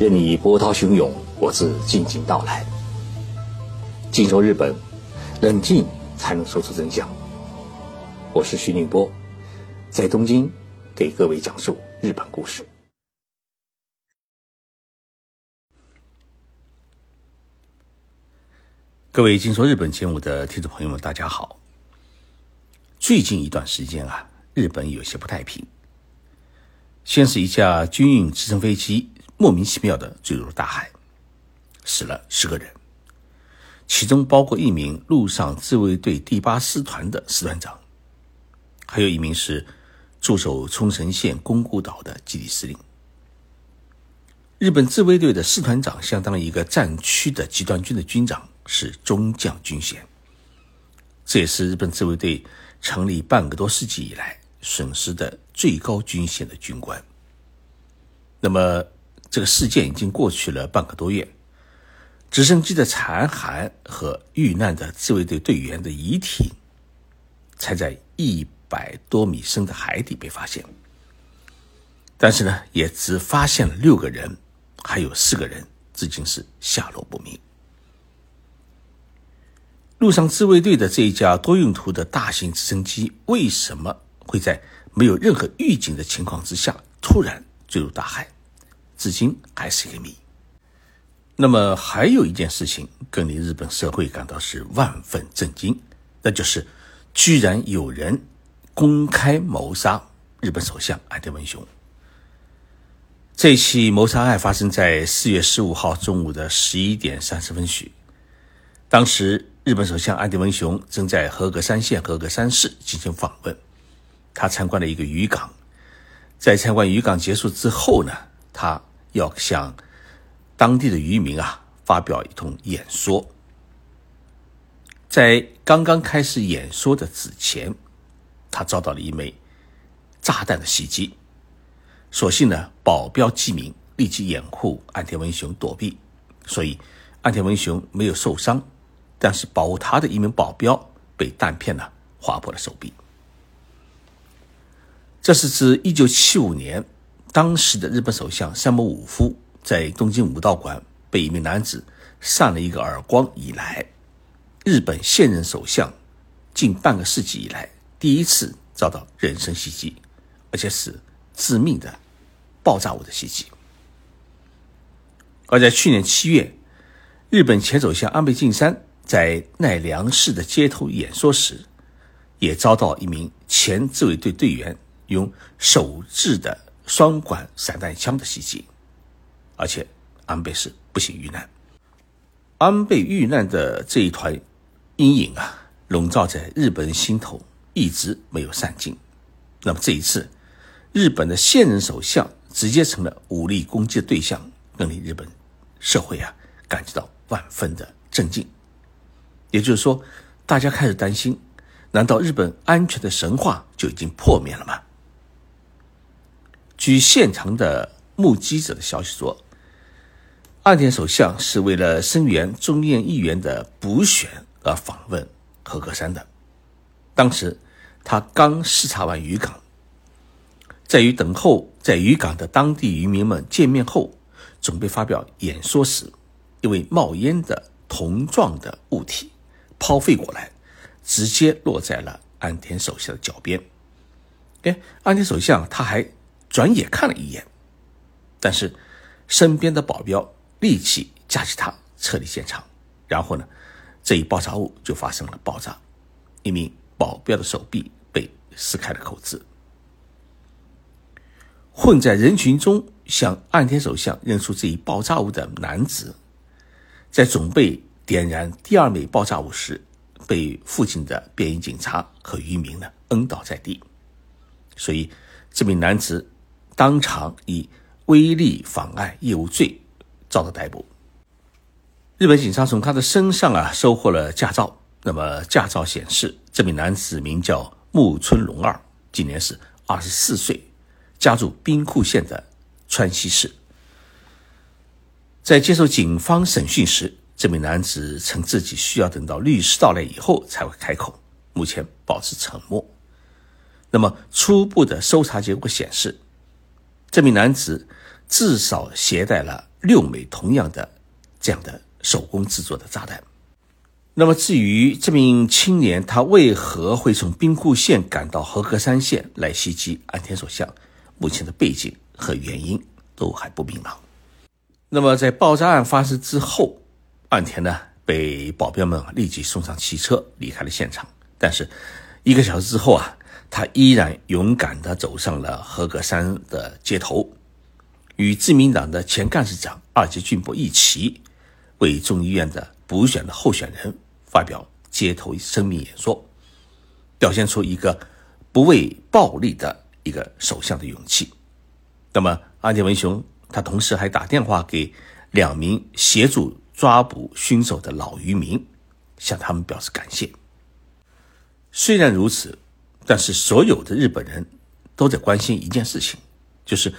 任你波涛汹涌，我自静静到来。静说日本，冷静才能说出真相。我是徐宁波，在东京给各位讲述日本故事。各位静说日本节目的听众朋友们，大家好。最近一段时间啊，日本有些不太平。先是一架军用直升飞机。莫名其妙的坠入大海，死了十个人，其中包括一名陆上自卫队第八师团的师团长，还有一名是驻守冲绳县宫古岛的基地司令。日本自卫队的师团长相当于一个战区的集团军的军长，是中将军衔，这也是日本自卫队成立半个多世纪以来损失的最高军衔的军官。那么。这个事件已经过去了半个多月，直升机的残骸和遇难的自卫队队员的遗体，才在一百多米深的海底被发现。但是呢，也只发现了六个人，还有四个人至今是下落不明。陆上自卫队的这一架多用途的大型直升机，为什么会在没有任何预警的情况之下突然坠入大海？至今还是一个谜。那么还有一件事情更令日本社会感到是万分震惊，那就是居然有人公开谋杀日本首相安田文雄。这起谋杀案发生在四月十五号中午的十一点三十分许，当时日本首相安田文雄正在和歌山县和歌山市进行访问，他参观了一个渔港，在参观渔港结束之后呢，他。要向当地的渔民啊发表一通演说，在刚刚开始演说的之前，他遭到了一枚炸弹的袭击。所幸呢，保镖机鸣，立即掩护安田文雄躲避，所以安田文雄没有受伤。但是保护他的一名保镖被弹片呢划破了手臂。这是自一九七五年。当时的日本首相山本五夫在东京武道馆被一名男子扇了一个耳光以来，日本现任首相近半个世纪以来第一次遭到人身袭击，而且是致命的爆炸物的袭击。而在去年七月，日本前首相安倍晋三在奈良市的街头演说时，也遭到一名前自卫队队员用手制的。双管散弹枪的袭击，而且安倍是不幸遇难。安倍遇难的这一团阴影啊，笼罩在日本人心头，一直没有散尽。那么这一次，日本的现任首相直接成了武力攻击的对象，更令日本社会啊感觉到万分的震惊。也就是说，大家开始担心：难道日本安全的神话就已经破灭了吗？据现场的目击者的消息说，岸田首相是为了声援众议议员的补选而访问和歌山的。当时他刚视察完渔港，在与等候在渔港的当地渔民们见面后，准备发表演说时，一位冒烟的铜状的物体抛飞过来，直接落在了岸田首相的脚边。哎，岸田首相他还。转眼看了一眼，但是身边的保镖立即架起他撤离现场。然后呢，这一爆炸物就发生了爆炸，一名保镖的手臂被撕开了口子。混在人群中向岸田首相认出这一爆炸物的男子，在准备点燃第二枚爆炸物时，被附近的便衣警察和渔民呢摁倒在地。所以这名男子。当场以威力妨碍业务罪遭到逮捕。日本警察从他的身上啊收获了驾照。那么驾照显示，这名男子名叫木村龙二，今年是二十四岁，家住兵库县的川西市。在接受警方审讯时，这名男子称自己需要等到律师到来以后才会开口，目前保持沉默。那么初步的搜查结果显示。这名男子至少携带了六枚同样的这样的手工制作的炸弹。那么，至于这名青年他为何会从兵库县赶到和歌山县来袭击安田首相，目前的背景和原因都还不明朗。那么，在爆炸案发生之后，岸田呢被保镖们立即送上汽车离开了现场。但是，一个小时之后啊，他依然勇敢地走上了合格山的街头，与自民党的前干事长二阶俊博一起为众议院的补选的候选人发表街头声明演说，表现出一个不畏暴力的一个首相的勇气。那么，安田文雄。他同时还打电话给两名协助抓捕凶手的老渔民，向他们表示感谢。虽然如此，但是所有的日本人都在关心一件事情，就是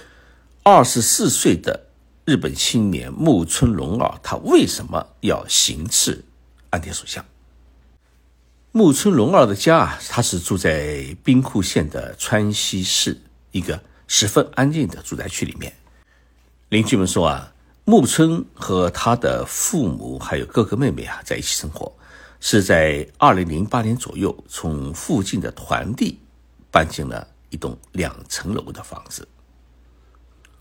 二十四岁的日本青年木村隆二，他为什么要行刺安田首相？木村隆二的家啊，他是住在兵库县的川西市一个十分安静的住宅区里面。邻居们说啊，木村和他的父母还有哥哥妹妹啊在一起生活，是在二零零八年左右从附近的团地搬进了一栋两层楼的房子。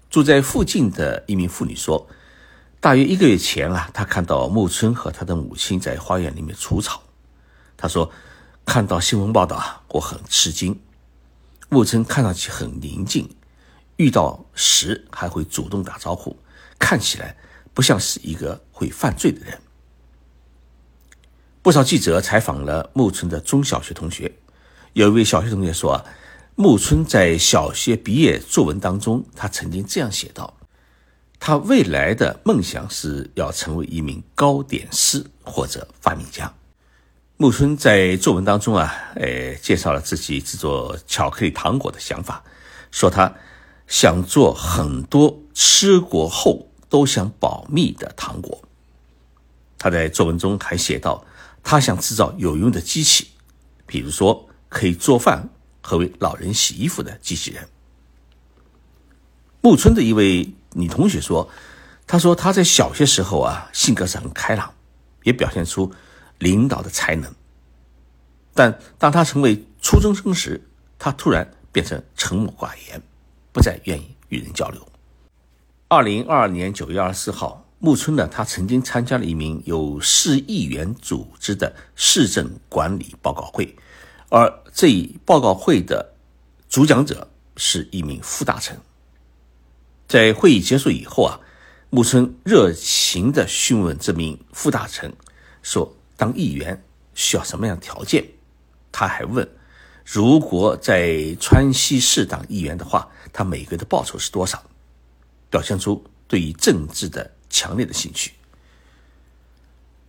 住在附近的一名妇女说，大约一个月前啊，她看到木村和他的母亲在花园里面除草。她说，看到新闻报道啊，我很吃惊。木村看上去很宁静。遇到时还会主动打招呼，看起来不像是一个会犯罪的人。不少记者采访了木村的中小学同学，有一位小学同学说：“啊，木村在小学毕业作文当中，他曾经这样写道：他未来的梦想是要成为一名糕点师或者发明家。”木村在作文当中啊，呃，介绍了自己制作巧克力糖果的想法，说他。想做很多吃过后都想保密的糖果。他在作文中还写道：“他想制造有用的机器，比如说可以做饭和为老人洗衣服的机器人。”木村的一位女同学说：“她说她在小学时候啊，性格是很开朗，也表现出领导的才能。但当他成为初中生时，他突然变成沉默寡言。”不再愿意与人交流。二零二二年九月二十四号，木村呢，他曾经参加了一名由市议员组织的市政管理报告会，而这一报告会的主讲者是一名副大臣。在会议结束以后啊，木村热情地询问这名副大臣说：“当议员需要什么样的条件？”他还问。如果在川西市当议员的话，他每个月的报酬是多少？表现出对于政治的强烈的兴趣。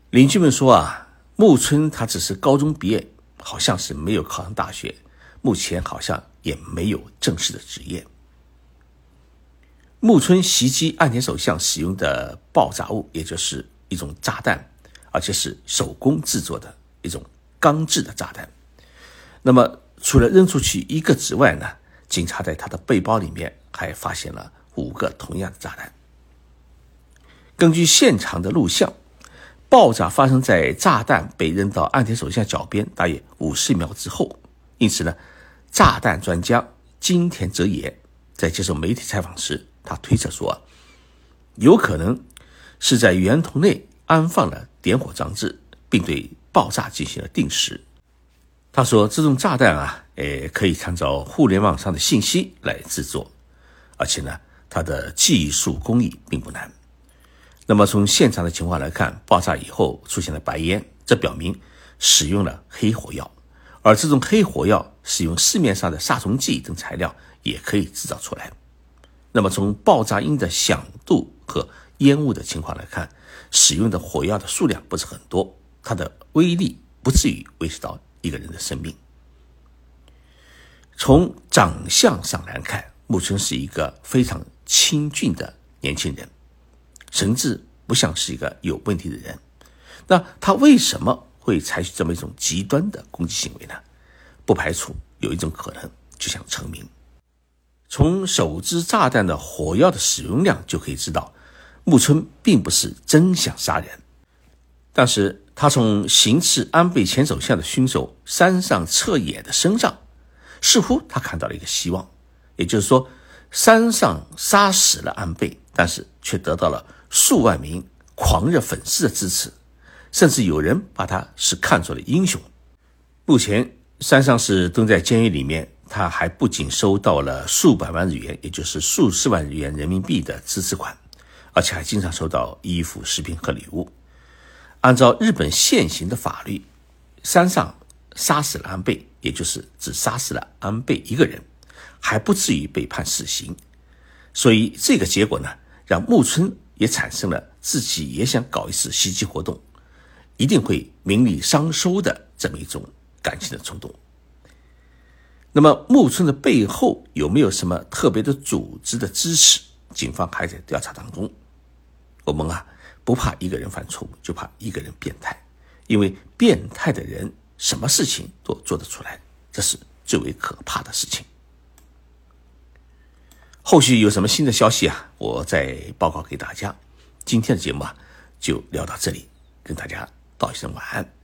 邻居们说啊，木村他只是高中毕业，好像是没有考上大学，目前好像也没有正式的职业。木村袭击岸田首相使用的爆炸物，也就是一种炸弹，而且是手工制作的一种钢制的炸弹。那么，除了扔出去一个之外呢？警察在他的背包里面还发现了五个同样的炸弹。根据现场的录像，爆炸发生在炸弹被扔到岸田首相脚边大约五十秒之后。因此呢，炸弹专家金田哲也在接受媒体采访时，他推测说，有可能是在圆筒内安放了点火装置，并对爆炸进行了定时。他说：“这种炸弹啊，诶，可以参照互联网上的信息来制作，而且呢，它的技术工艺并不难。那么从现场的情况来看，爆炸以后出现了白烟，这表明使用了黑火药，而这种黑火药使用市面上的杀虫剂等材料也可以制造出来。那么从爆炸音的响度和烟雾的情况来看，使用的火药的数量不是很多，它的威力不至于威胁到。”一个人的生命，从长相上来看，木村是一个非常清俊的年轻人，神志不像是一个有问题的人。那他为什么会采取这么一种极端的攻击行为呢？不排除有一种可能，就想成名。从手支炸弹的火药的使用量就可以知道，木村并不是真想杀人，但是他从行刺安倍前首相的凶手山上彻也的身上，似乎他看到了一个希望，也就是说，山上杀死了安倍，但是却得到了数万名狂热粉丝的支持，甚至有人把他是看作了英雄。目前，山上是蹲在监狱里面。他还不仅收到了数百万日元，也就是数十万日元人民币的支持款，而且还经常收到衣服、食品和礼物。按照日本现行的法律，山上杀死了安倍，也就是只杀死了安倍一个人，还不至于被判死刑。所以这个结果呢，让木村也产生了自己也想搞一次袭击活动，一定会名利双收的这么一种感情的冲动。那么木村的背后有没有什么特别的组织的支持？警方还在调查当中。我们啊不怕一个人犯错误，就怕一个人变态，因为变态的人什么事情都做得出来，这是最为可怕的事情。后续有什么新的消息啊？我再报告给大家。今天的节目啊就聊到这里，跟大家道一声晚安。